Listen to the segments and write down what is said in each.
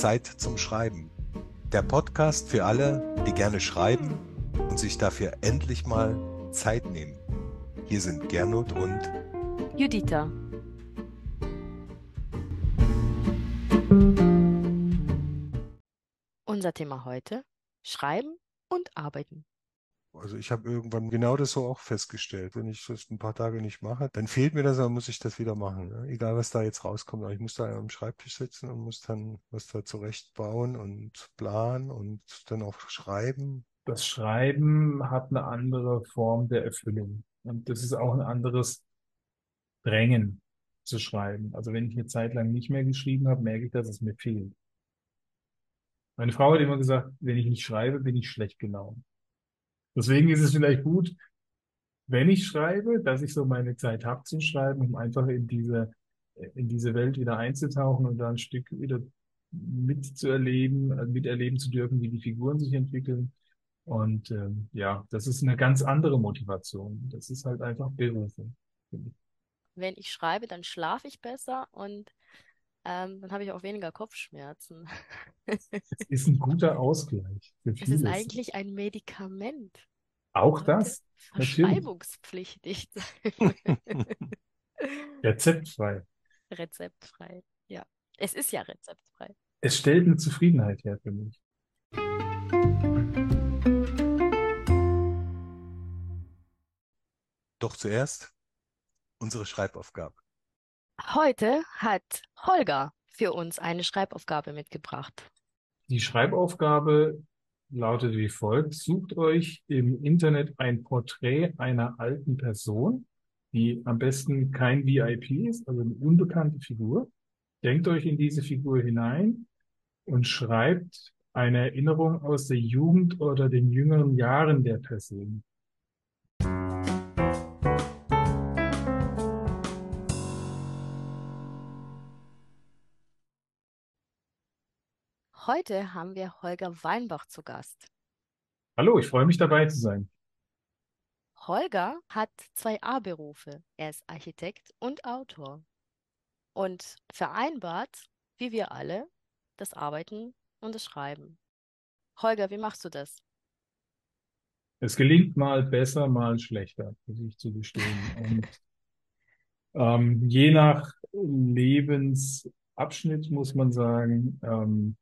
Zeit zum Schreiben. Der Podcast für alle, die gerne schreiben und sich dafür endlich mal Zeit nehmen. Hier sind Gernot und Juditha. Unser Thema heute: Schreiben und Arbeiten. Also ich habe irgendwann genau das so auch festgestellt. Wenn ich das ein paar Tage nicht mache, dann fehlt mir das, dann muss ich das wieder machen. Ne? Egal, was da jetzt rauskommt. Aber ich muss da am Schreibtisch sitzen und muss dann was da zurechtbauen und planen und dann auch schreiben. Das Schreiben hat eine andere Form der Erfüllung. Und das ist auch ein anderes Drängen zu schreiben. Also wenn ich eine Zeit lang nicht mehr geschrieben habe, merke ich, dass es mir fehlt. Meine Frau hat immer gesagt, wenn ich nicht schreibe, bin ich schlecht gelaunt. Deswegen ist es vielleicht gut, wenn ich schreibe, dass ich so meine Zeit habe zu schreiben, um einfach in diese, in diese Welt wieder einzutauchen und da ein Stück wieder mitzuerleben, äh, miterleben zu dürfen, wie die Figuren sich entwickeln. Und ähm, ja, das ist eine ganz andere Motivation. Das ist halt einfach Berufung. Wenn ich schreibe, dann schlafe ich besser und ähm, dann habe ich auch weniger Kopfschmerzen. Das ist ein guter Ausgleich. Es ist eigentlich ein Medikament. Auch das? Verschreibungspflichtig sein. Rezeptfrei. Rezeptfrei, ja. Es ist ja rezeptfrei. Es stellt eine Zufriedenheit her für mich. Doch zuerst unsere Schreibaufgabe. Heute hat Holger für uns eine Schreibaufgabe mitgebracht. Die Schreibaufgabe lautet wie folgt. Sucht euch im Internet ein Porträt einer alten Person, die am besten kein VIP ist, also eine unbekannte Figur. Denkt euch in diese Figur hinein und schreibt eine Erinnerung aus der Jugend oder den jüngeren Jahren der Person. Heute haben wir Holger Weinbach zu Gast. Hallo, ich freue mich dabei zu sein. Holger hat zwei A-Berufe. Er ist Architekt und Autor und vereinbart, wie wir alle, das Arbeiten und das Schreiben. Holger, wie machst du das? Es gelingt mal besser, mal schlechter, muss ich zugestehen. Und ähm, je nach Lebensabschnitt muss man sagen, ähm,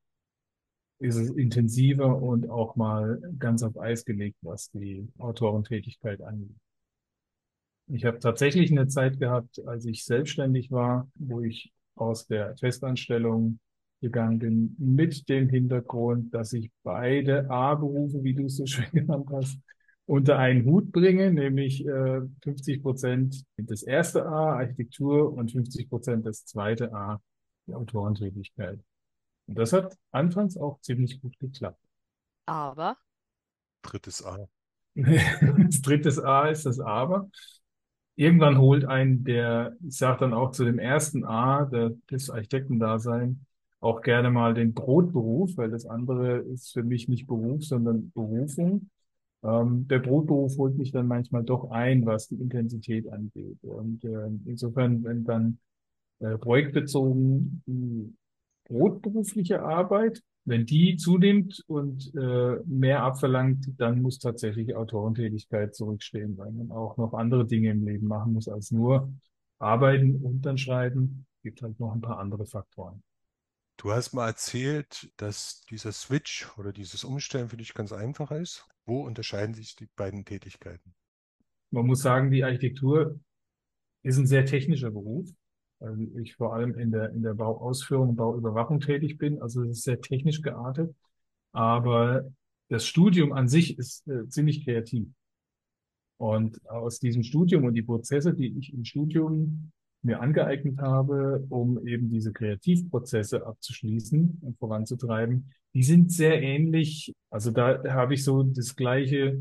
ist es intensiver und auch mal ganz auf Eis gelegt, was die Autorentätigkeit angeht. Ich habe tatsächlich eine Zeit gehabt, als ich selbstständig war, wo ich aus der Festanstellung gegangen bin, mit dem Hintergrund, dass ich beide A-Berufe, wie du es so schön genannt hast, unter einen Hut bringe, nämlich äh, 50 Prozent das erste A, Architektur, und 50 Prozent das zweite A, die Autorentätigkeit. Und das hat anfangs auch ziemlich gut geklappt. Aber Drittes A. das drittes A ist das Aber. Irgendwann holt ein der, ich sage dann auch zu dem ersten A, der, des Architektendasein, auch gerne mal den Brotberuf, weil das andere ist für mich nicht Beruf, sondern Berufung. Ähm, der Brotberuf holt mich dann manchmal doch ein, was die Intensität angeht. Und äh, insofern, wenn dann äh, projektbezogen die brotberufliche Arbeit, wenn die zunimmt und äh, mehr abverlangt, dann muss tatsächlich Autorentätigkeit zurückstehen, weil man auch noch andere Dinge im Leben machen muss als nur arbeiten und dann schreiben. Gibt halt noch ein paar andere Faktoren. Du hast mal erzählt, dass dieser Switch oder dieses Umstellen für dich ganz einfach ist. Wo unterscheiden sich die beiden Tätigkeiten? Man muss sagen, die Architektur ist ein sehr technischer Beruf weil ich vor allem in der, in der Bauausführung, Bauüberwachung tätig bin. Also es ist sehr technisch geartet. Aber das Studium an sich ist äh, ziemlich kreativ. Und aus diesem Studium und die Prozesse, die ich im Studium mir angeeignet habe, um eben diese Kreativprozesse abzuschließen und voranzutreiben, die sind sehr ähnlich. Also da habe ich so das gleiche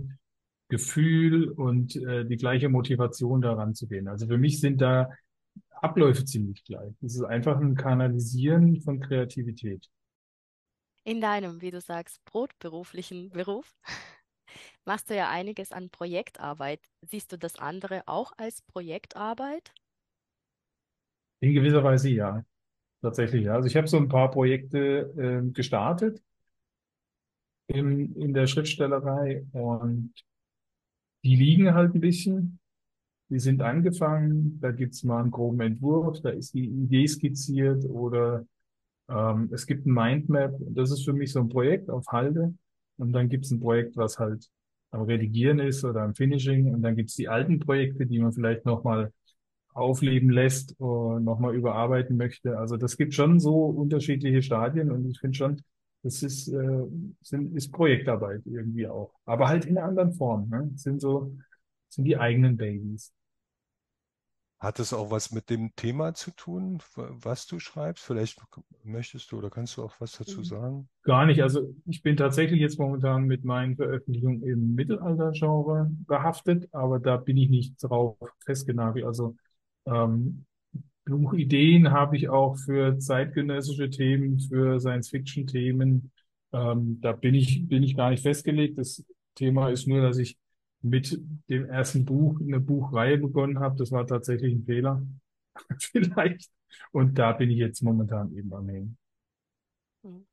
Gefühl und äh, die gleiche Motivation daran zu gehen. Also für mich sind da Abläufe ziemlich gleich. Es ist einfach ein Kanalisieren von Kreativität. In deinem, wie du sagst, brotberuflichen Beruf machst du ja einiges an Projektarbeit. Siehst du das andere auch als Projektarbeit? In gewisser Weise ja. Tatsächlich, ja. Also ich habe so ein paar Projekte ähm, gestartet in, in der Schriftstellerei und die liegen halt ein bisschen. Die sind angefangen, da gibt's mal einen groben Entwurf, da ist die Idee skizziert oder ähm, es gibt ein Mindmap. Das ist für mich so ein Projekt auf Halde. Und dann gibt's ein Projekt, was halt am Redigieren ist oder am Finishing. Und dann gibt's die alten Projekte, die man vielleicht nochmal aufleben lässt und nochmal überarbeiten möchte. Also das gibt schon so unterschiedliche Stadien und ich finde schon, das ist, äh, sind, ist Projektarbeit irgendwie auch. Aber halt in einer anderen Form. Ne? Das sind so, sind die eigenen Babys. Hat es auch was mit dem Thema zu tun, was du schreibst? Vielleicht möchtest du oder kannst du auch was dazu sagen? Gar nicht. Also ich bin tatsächlich jetzt momentan mit meinen Veröffentlichungen im Mittelalter-Genre behaftet, aber da bin ich nicht drauf festgenagelt. Also ähm, Buchideen habe ich auch für zeitgenössische Themen, für Science-Fiction-Themen. Ähm, da bin ich, bin ich gar nicht festgelegt. Das Thema ist nur, dass ich mit dem ersten Buch eine Buchreihe begonnen habe. Das war tatsächlich ein Fehler. Vielleicht. Und da bin ich jetzt momentan eben am Hängen. Hm.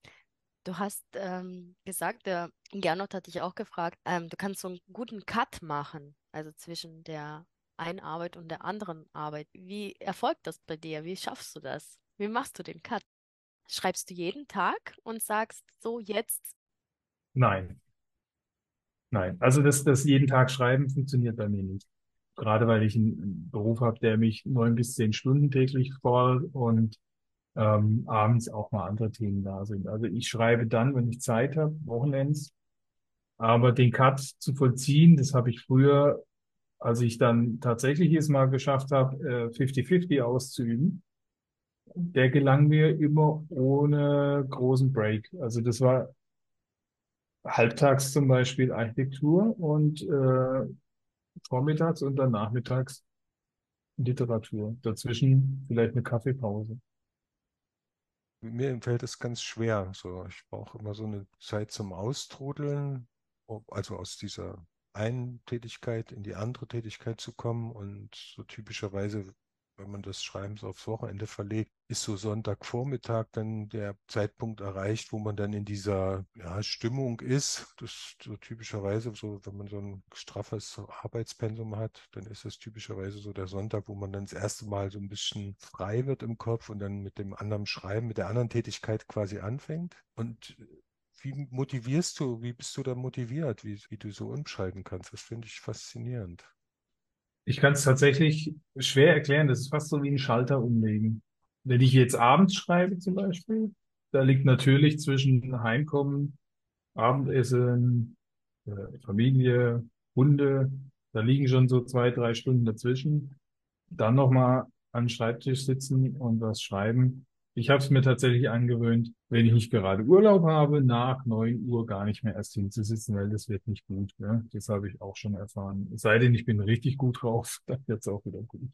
Du hast ähm, gesagt, der Gernot hat dich auch gefragt, ähm, du kannst so einen guten Cut machen, also zwischen der einen Arbeit und der anderen Arbeit. Wie erfolgt das bei dir? Wie schaffst du das? Wie machst du den Cut? Schreibst du jeden Tag und sagst so jetzt? Nein. Nein. Also das, das jeden Tag schreiben funktioniert bei mir nicht. Gerade weil ich einen Beruf habe, der mich neun bis zehn Stunden täglich fordert und ähm, abends auch mal andere Themen da sind. Also ich schreibe dann, wenn ich Zeit habe, Wochenends. Aber den Cut zu vollziehen, das habe ich früher als ich dann tatsächlich es mal geschafft habe, 50-50 äh, auszuüben, der gelang mir immer ohne großen Break. Also das war halbtags zum Beispiel Architektur und äh, vormittags und dann nachmittags Literatur. Dazwischen vielleicht eine Kaffeepause. Mir fällt es ganz schwer. So, ich brauche immer so eine Zeit zum Austrudeln, also aus dieser einen Tätigkeit in die andere Tätigkeit zu kommen und so typischerweise, wenn man das Schreiben so aufs Wochenende verlegt, ist so Sonntagvormittag dann der Zeitpunkt erreicht, wo man dann in dieser ja, Stimmung ist. Das so typischerweise so, wenn man so ein straffes Arbeitspensum hat, dann ist das typischerweise so der Sonntag, wo man dann das erste Mal so ein bisschen frei wird im Kopf und dann mit dem anderen Schreiben, mit der anderen Tätigkeit quasi anfängt. Und wie motivierst du, wie bist du da motiviert, wie, wie du so umschalten kannst? Das finde ich faszinierend. Ich kann es tatsächlich schwer erklären. Das ist fast so wie ein Schalter umlegen. Wenn ich jetzt abends schreibe zum Beispiel, da liegt natürlich zwischen Heimkommen, Abendessen, äh, Familie, Hunde, da liegen schon so zwei, drei Stunden dazwischen. Dann nochmal an den Schreibtisch sitzen und was schreiben. Ich habe es mir tatsächlich angewöhnt, wenn ich nicht gerade Urlaub habe, nach neun Uhr gar nicht mehr erst hinzusitzen, weil das wird nicht gut. Ne? Das habe ich auch schon erfahren. Es sei denn, ich bin richtig gut drauf, dann wird es auch wieder gut.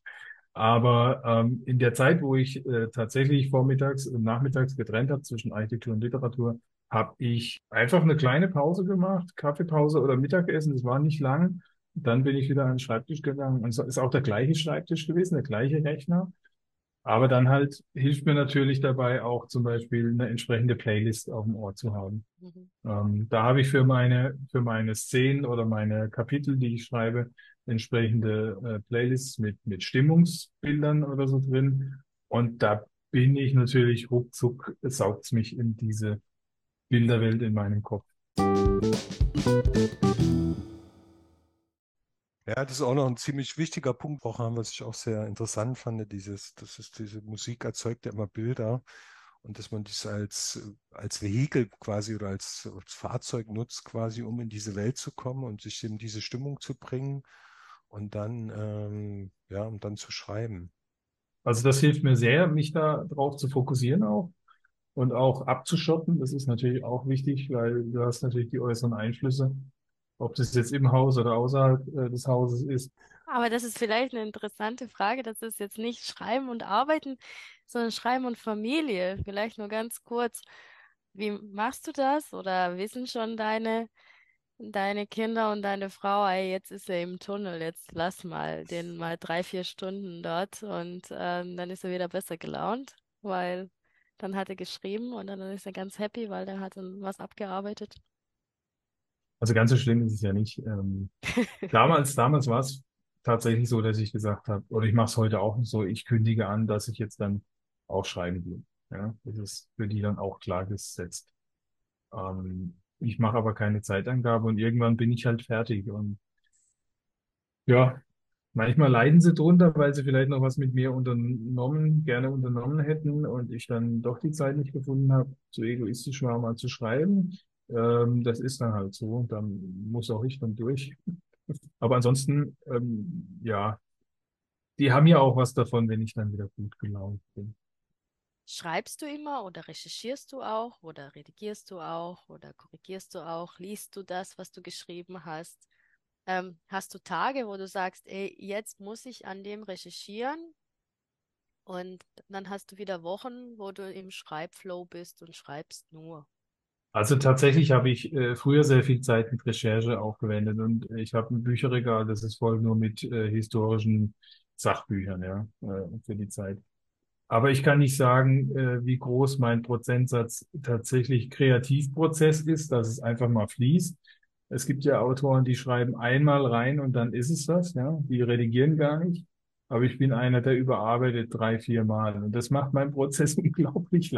Aber ähm, in der Zeit, wo ich äh, tatsächlich vormittags und nachmittags getrennt habe zwischen Architektur und Literatur, habe ich einfach eine kleine Pause gemacht, Kaffeepause oder Mittagessen. Das war nicht lang. Dann bin ich wieder an den Schreibtisch gegangen. Und es ist auch der gleiche Schreibtisch gewesen, der gleiche Rechner. Aber dann halt hilft mir natürlich dabei auch zum Beispiel eine entsprechende Playlist auf dem Ohr zu haben. Mhm. Ähm, da habe ich für meine, für meine Szenen oder meine Kapitel, die ich schreibe, entsprechende äh, Playlists mit, mit Stimmungsbildern oder so drin. Und da bin ich natürlich ruckzuck, saugt's mich in diese Bilderwelt in meinem Kopf. Ja, das ist auch noch ein ziemlich wichtiger Punkt, auch was ich auch sehr interessant fand, dieses, das ist diese Musik erzeugt ja immer Bilder und dass man das als, als Vehikel quasi oder als, als Fahrzeug nutzt, quasi, um in diese Welt zu kommen und sich in diese Stimmung zu bringen und dann, ähm, ja, um dann zu schreiben. Also das hilft mir sehr, mich da drauf zu fokussieren auch und auch abzuschotten. Das ist natürlich auch wichtig, weil du hast natürlich die äußeren Einflüsse ob das jetzt im Haus oder außerhalb äh, des Hauses ist. Aber das ist vielleicht eine interessante Frage. Das ist jetzt nicht Schreiben und Arbeiten, sondern Schreiben und Familie. Vielleicht nur ganz kurz. Wie machst du das? Oder wissen schon deine, deine Kinder und deine Frau, ey, jetzt ist er im Tunnel, jetzt lass mal den mal drei, vier Stunden dort und ähm, dann ist er wieder besser gelaunt? Weil Dann hat er geschrieben und dann ist er ganz happy, weil der hat dann was abgearbeitet. Also ganz so schlimm ist es ja nicht. Ähm, damals, damals war es tatsächlich so, dass ich gesagt habe, oder ich mache es heute auch so, ich kündige an, dass ich jetzt dann auch schreiben will. Ja, das ist für die dann auch klar gesetzt. Ähm, ich mache aber keine Zeitangabe und irgendwann bin ich halt fertig. Und ja, manchmal leiden sie drunter, weil sie vielleicht noch was mit mir unternommen, gerne unternommen hätten und ich dann doch die Zeit nicht gefunden habe, zu egoistisch war, mal zu schreiben. Ähm, das ist dann halt so. Dann muss auch ich dann durch. Aber ansonsten, ähm, ja, die haben ja auch was davon, wenn ich dann wieder gut gelaunt bin. Schreibst du immer oder recherchierst du auch oder redigierst du auch oder korrigierst du auch? Liest du das, was du geschrieben hast? Ähm, hast du Tage, wo du sagst, ey, jetzt muss ich an dem recherchieren? Und dann hast du wieder Wochen, wo du im Schreibflow bist und schreibst nur. Also tatsächlich habe ich äh, früher sehr viel Zeit mit Recherche aufgewendet und ich habe ein Bücherregal, das ist voll nur mit äh, historischen Sachbüchern, ja, äh, für die Zeit. Aber ich kann nicht sagen, äh, wie groß mein Prozentsatz tatsächlich Kreativprozess ist, dass es einfach mal fließt. Es gibt ja Autoren, die schreiben einmal rein und dann ist es das, ja, die redigieren gar nicht. Aber ich bin einer, der überarbeitet drei, vier Mal. Und das macht meinen Prozess unglaublich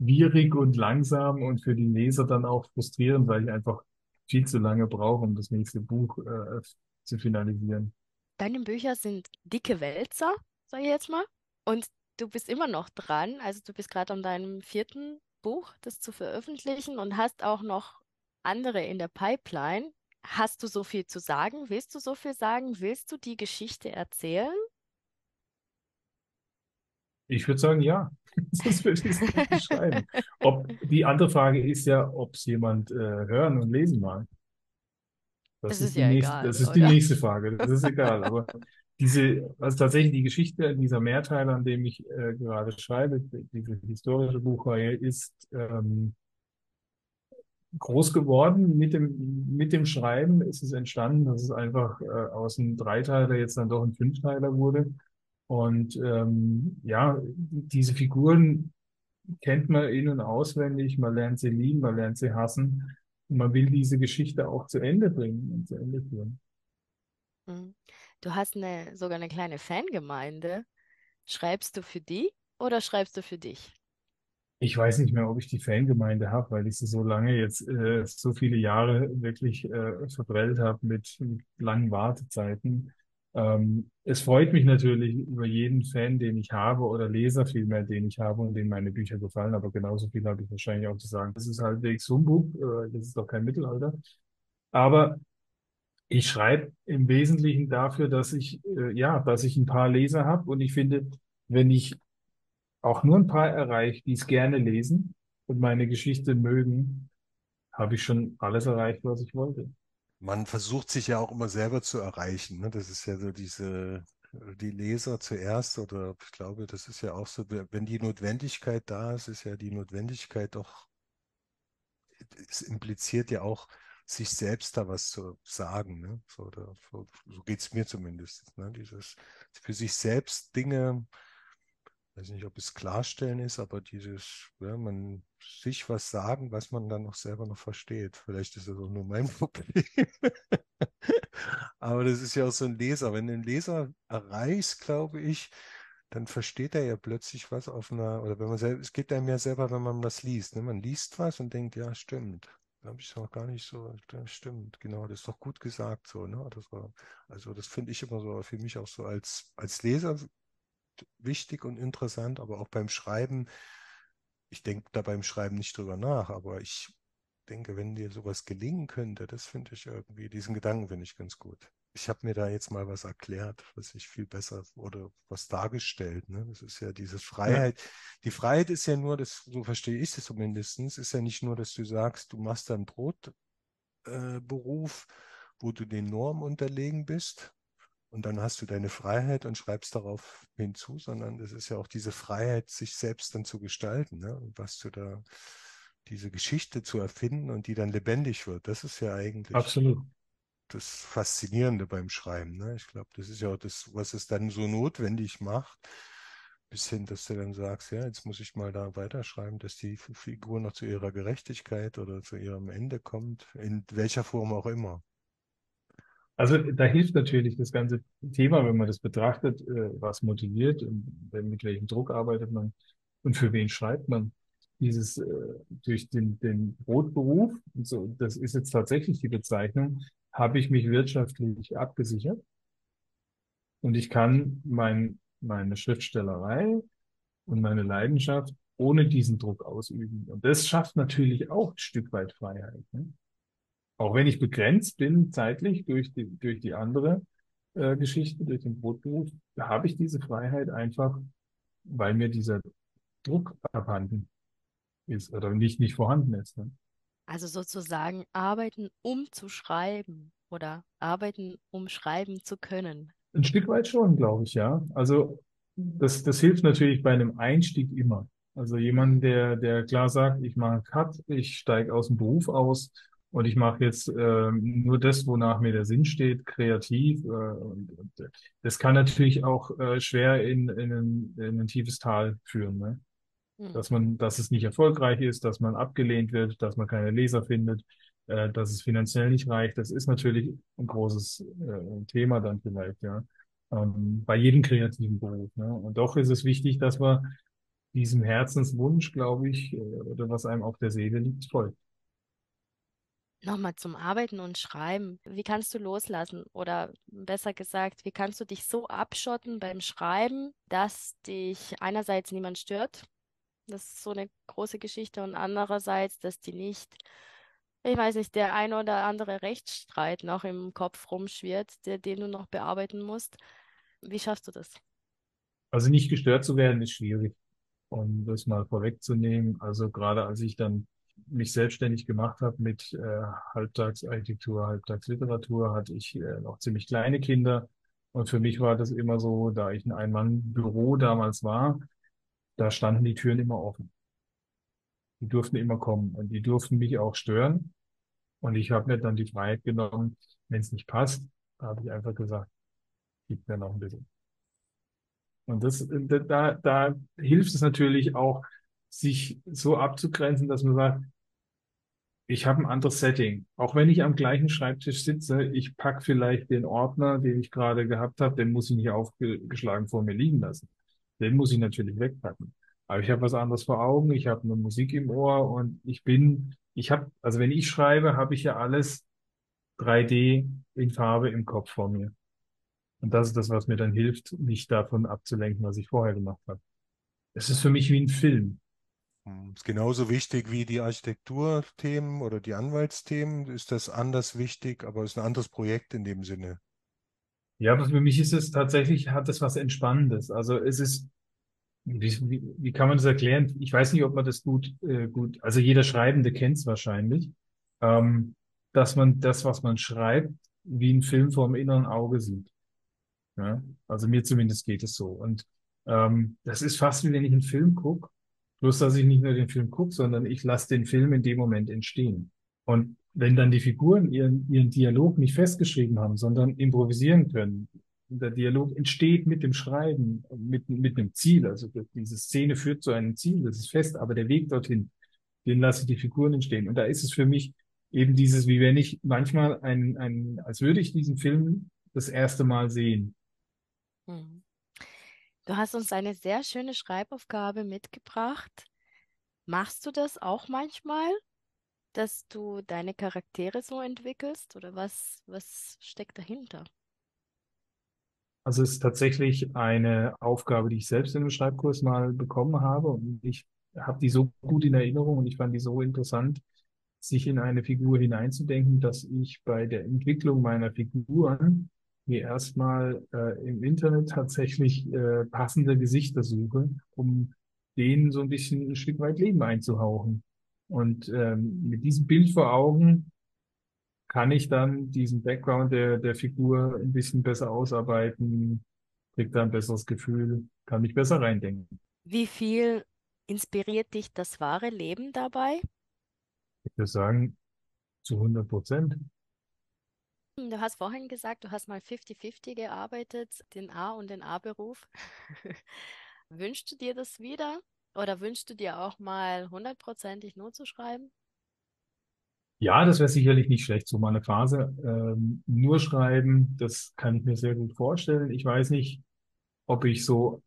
langwierig und langsam und für die Leser dann auch frustrierend, weil ich einfach viel zu lange brauche, um das nächste Buch äh, zu finalisieren. Deine Bücher sind dicke Wälzer, sage ich jetzt mal. Und du bist immer noch dran. Also du bist gerade an deinem vierten Buch, das zu veröffentlichen und hast auch noch andere in der Pipeline. Hast du so viel zu sagen? Willst du so viel sagen? Willst du die Geschichte erzählen? Ich würde sagen, ja. Das würde ich nicht schreiben. Ob, die andere Frage ist ja, ob es jemand äh, hören und lesen mag. Das, Das ist ist die ja nächste, egal, das ist die nächste Frage. Das ist egal. Aber diese, also tatsächlich die Geschichte dieser Mehrteile, an dem ich äh, gerade schreibe, diese historische Buchreihe, ist ähm, groß geworden. Mit dem, mit dem Schreiben ist es entstanden, dass es einfach äh, aus einem Dreiteiler jetzt dann doch ein Fünfteiler wurde. Und ähm, ja, diese Figuren kennt man in- und auswendig, man lernt sie lieben, man lernt sie hassen. Und man will diese Geschichte auch zu Ende bringen und zu Ende führen. Mhm. Du hast eine, sogar eine kleine Fangemeinde. Schreibst du für die oder schreibst du für dich? Ich weiß nicht mehr, ob ich die Fangemeinde habe, weil ich sie so lange jetzt, äh, so viele Jahre wirklich äh, verprellt habe mit, mit langen Wartezeiten. Ähm, es freut mich natürlich über jeden Fan, den ich habe oder Leser vielmehr, den ich habe und denen meine Bücher gefallen, aber genauso viel habe ich wahrscheinlich auch zu sagen. Das ist halbwegs Humbug, äh, das ist doch kein Mittelalter. Aber ich schreibe im Wesentlichen dafür, dass ich, äh, ja, dass ich ein paar Leser habe und ich finde, wenn ich auch nur ein paar erreiche, die es gerne lesen und meine Geschichte mögen, habe ich schon alles erreicht, was ich wollte. Man versucht sich ja auch immer selber zu erreichen. Ne? Das ist ja so diese, die Leser zuerst, oder ich glaube, das ist ja auch so, wenn die Notwendigkeit da ist, ist ja die Notwendigkeit doch, es impliziert ja auch, sich selbst da was zu sagen. Ne? So, so, geht es mir zumindest. Ne? Dieses für sich selbst Dinge, weiß nicht, ob es klarstellen ist, aber dieses, ja, man sich was sagen, was man dann auch selber noch versteht. Vielleicht ist das auch nur mein Problem. Aber das ist ja auch so ein Leser. Wenn du einen Leser erreichst, glaube ich, dann versteht er ja plötzlich was auf einer, oder wenn man selbst, es geht einem ja selber, wenn man das liest. Ne? Man liest was und denkt, ja, stimmt. Da habe ich es noch gar nicht so, das stimmt, genau, das ist doch gut gesagt so, ne? Das war, also das finde ich immer so für mich auch so als, als Leser wichtig und interessant, aber auch beim Schreiben, ich denke da beim Schreiben nicht drüber nach, aber ich denke, wenn dir sowas gelingen könnte, das finde ich irgendwie, diesen Gedanken finde ich ganz gut. Ich habe mir da jetzt mal was erklärt, was ich viel besser oder was dargestellt. Ne? Das ist ja diese Freiheit. Ja. Die Freiheit ist ja nur, das, so verstehe ich es zumindest, ist ja nicht nur, dass du sagst, du machst einen Brotberuf, äh, wo du den Normen unterlegen bist, und dann hast du deine Freiheit und schreibst darauf hinzu, sondern es ist ja auch diese Freiheit, sich selbst dann zu gestalten, ne? was du da, diese Geschichte zu erfinden und die dann lebendig wird. Das ist ja eigentlich Absolut. das Faszinierende beim Schreiben. Ne? Ich glaube, das ist ja auch das, was es dann so notwendig macht, bis hin, dass du dann sagst, ja, jetzt muss ich mal da weiterschreiben, dass die Figur noch zu ihrer Gerechtigkeit oder zu ihrem Ende kommt, in welcher Form auch immer. Also da hilft natürlich das ganze Thema, wenn man das betrachtet, äh, was motiviert mit welchem Druck arbeitet man und für wen schreibt man. Dieses äh, durch den, den Brotberuf, so, das ist jetzt tatsächlich die Bezeichnung, habe ich mich wirtschaftlich abgesichert und ich kann mein, meine Schriftstellerei und meine Leidenschaft ohne diesen Druck ausüben. Und das schafft natürlich auch ein Stück weit Freiheit. Ne? Auch wenn ich begrenzt bin zeitlich durch die, durch die andere äh, Geschichte, durch den Brotberuf, habe ich diese Freiheit einfach, weil mir dieser Druck abhanden ist oder nicht, nicht vorhanden ist. Ne? Also sozusagen arbeiten, um zu schreiben oder arbeiten, um schreiben zu können. Ein Stück weit schon, glaube ich, ja. Also das, das hilft natürlich bei einem Einstieg immer. Also jemand, der, der klar sagt, ich mache Cut, ich steige aus dem Beruf aus und ich mache jetzt äh, nur das, wonach mir der Sinn steht, kreativ. Äh, und, und das kann natürlich auch äh, schwer in, in, ein, in ein tiefes Tal führen. Ne? Hm. Dass man, dass es nicht erfolgreich ist, dass man abgelehnt wird, dass man keine Leser findet, äh, dass es finanziell nicht reicht. Das ist natürlich ein großes äh, Thema dann vielleicht, ja. Ähm, bei jedem kreativen Beruf. Ne? Und doch ist es wichtig, dass man diesem Herzenswunsch, glaube ich, äh, oder was einem auf der Seele liegt, folgt. Nochmal zum Arbeiten und Schreiben. Wie kannst du loslassen? Oder besser gesagt, wie kannst du dich so abschotten beim Schreiben, dass dich einerseits niemand stört? Das ist so eine große Geschichte. Und andererseits, dass die nicht, ich weiß nicht, der ein oder andere Rechtsstreit noch im Kopf rumschwirrt, der, den du noch bearbeiten musst. Wie schaffst du das? Also nicht gestört zu werden, ist schwierig. Um das mal vorwegzunehmen. Also gerade als ich dann mich selbstständig gemacht habe mit äh, Halbtagsarchitektur, Halbtagsliteratur, hatte ich äh, noch ziemlich kleine Kinder. Und für mich war das immer so, da ich ein Ein-Mann-Büro damals war, da standen die Türen immer offen. Die durften immer kommen und die durften mich auch stören. Und ich habe mir dann die Freiheit genommen, wenn es nicht passt, habe ich einfach gesagt, gib mir noch ein bisschen. Und das, da, da hilft es natürlich auch, sich so abzugrenzen, dass man sagt, ich habe ein anderes Setting. Auch wenn ich am gleichen Schreibtisch sitze, ich pack vielleicht den Ordner, den ich gerade gehabt habe, den muss ich nicht aufgeschlagen vor mir liegen lassen. Den muss ich natürlich wegpacken. Aber ich habe was anderes vor Augen, ich habe eine Musik im Ohr und ich bin, ich habe, also wenn ich schreibe, habe ich ja alles 3D in Farbe im Kopf vor mir. Und das ist das, was mir dann hilft, mich davon abzulenken, was ich vorher gemacht habe. Es ist für mich wie ein Film. Hm, ist genauso wichtig wie die Architekturthemen oder die Anwaltsthemen. Ist das anders wichtig, aber ist ein anderes Projekt in dem Sinne. Ja, für mich ist es tatsächlich, hat es was Entspannendes. Also es ist, wie, wie, wie kann man das erklären? Ich weiß nicht, ob man das gut, äh, gut, also jeder Schreibende kennt es wahrscheinlich, ähm, dass man das, was man schreibt, wie ein Film vor dem inneren Auge sieht. Ja? Also mir zumindest geht es so. Und ähm, das ist fast wie wenn ich einen Film gucke Bloß, dass ich nicht nur den Film gucke, sondern ich lasse den Film in dem Moment entstehen. Und wenn dann die Figuren ihren, ihren Dialog nicht festgeschrieben haben, sondern improvisieren können, der Dialog entsteht mit dem Schreiben, mit, mit einem Ziel. Also diese Szene führt zu einem Ziel, das ist fest, aber der Weg dorthin, den lasse ich die Figuren entstehen. Und da ist es für mich eben dieses, wie wenn ich manchmal ein, ein als würde ich diesen Film das erste Mal sehen. Mhm. Du hast uns eine sehr schöne Schreibaufgabe mitgebracht. Machst du das auch manchmal, dass du deine Charaktere so entwickelst oder was, was steckt dahinter? Also es ist tatsächlich eine Aufgabe, die ich selbst in einem Schreibkurs mal bekommen habe und ich habe die so gut in Erinnerung und ich fand die so interessant, sich in eine Figur hineinzudenken, dass ich bei der Entwicklung meiner Figuren mir erstmal äh, im Internet tatsächlich äh, passende Gesichter suche, um denen so ein bisschen ein Stück weit Leben einzuhauchen. Und ähm, mit diesem Bild vor Augen kann ich dann diesen Background der, der Figur ein bisschen besser ausarbeiten, kriege da ein besseres Gefühl, kann mich besser reindenken. Wie viel inspiriert dich das wahre Leben dabei? Ich würde sagen, zu 100 Prozent. Du hast vorhin gesagt, du hast mal 50-50 gearbeitet, den A- und den A-Beruf. Wünschst du dir das wieder? Oder wünschst du dir auch mal hundertprozentig nur zu schreiben? Ja, das wäre sicherlich nicht schlecht, so mal eine Phase. Ähm, nur schreiben, das kann ich mir sehr gut vorstellen. Ich weiß nicht, ob ich so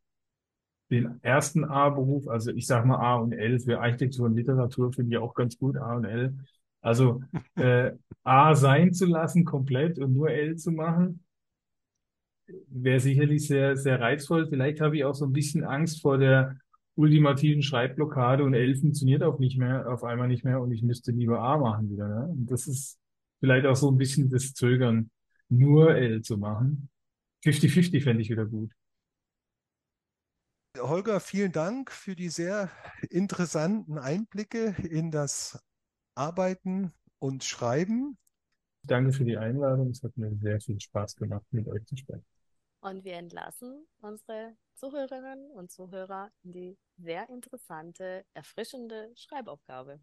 den ersten A-Beruf, also ich sag mal A und L für Architektur und Literatur finde ich auch ganz gut, A und L. Also äh, A sein zu lassen komplett und nur L zu machen, wäre sicherlich sehr, sehr reizvoll. Vielleicht habe ich auch so ein bisschen Angst vor der ultimativen Schreibblockade und L funktioniert auch nicht mehr, auf einmal nicht mehr und ich müsste lieber A machen wieder. Ne? Und das ist vielleicht auch so ein bisschen das Zögern, nur L zu machen. 50-50 fände ich wieder gut. Holger, vielen Dank für die sehr interessanten Einblicke in das Arbeiten und Schreiben. Danke für die Einladung. Es hat mir sehr viel Spaß gemacht, mit euch zu sprechen. Und wir entlassen unsere Zuhörerinnen und Zuhörer in die sehr interessante, erfrischende Schreibaufgabe.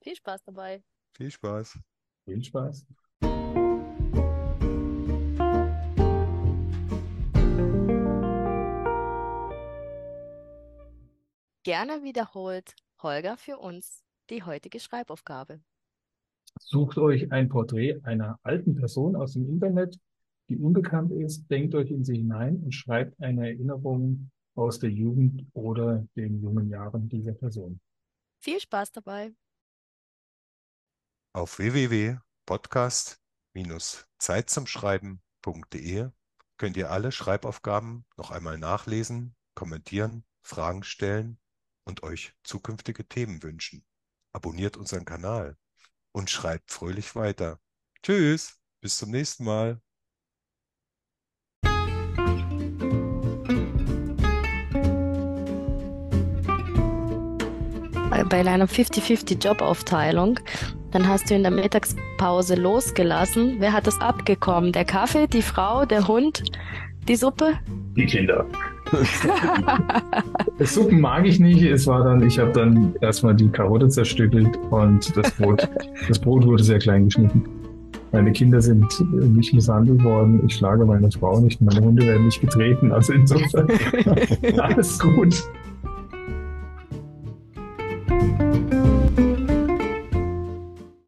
Viel Spaß dabei. Viel Spaß. Viel Spaß. Gerne wiederholt Holger für uns die heutige Schreibaufgabe. Sucht euch ein Porträt einer alten Person aus dem Internet, die unbekannt ist, denkt euch in sie hinein und schreibt eine Erinnerung aus der Jugend oder den jungen Jahren dieser Person. Viel Spaß dabei. Auf www.podcast-zeitzumschreiben.de könnt ihr alle Schreibaufgaben noch einmal nachlesen, kommentieren, Fragen stellen und euch zukünftige Themen wünschen. Abonniert unseren Kanal und schreibt fröhlich weiter. Tschüss, bis zum nächsten Mal. bei einer 50-50 Jobaufteilung. Dann hast du in der Mittagspause losgelassen. Wer hat das abgekommen? Der Kaffee, die Frau, der Hund, die Suppe? Die Kinder. Suppen mag ich nicht. Es war dann, ich habe dann erstmal die Karotte zerstückelt und das Brot, das Brot wurde sehr klein geschnitten. Meine Kinder sind nicht misshandelt worden. Ich schlage meine Frau nicht. Meine Hunde werden nicht getreten. Also insofern alles gut.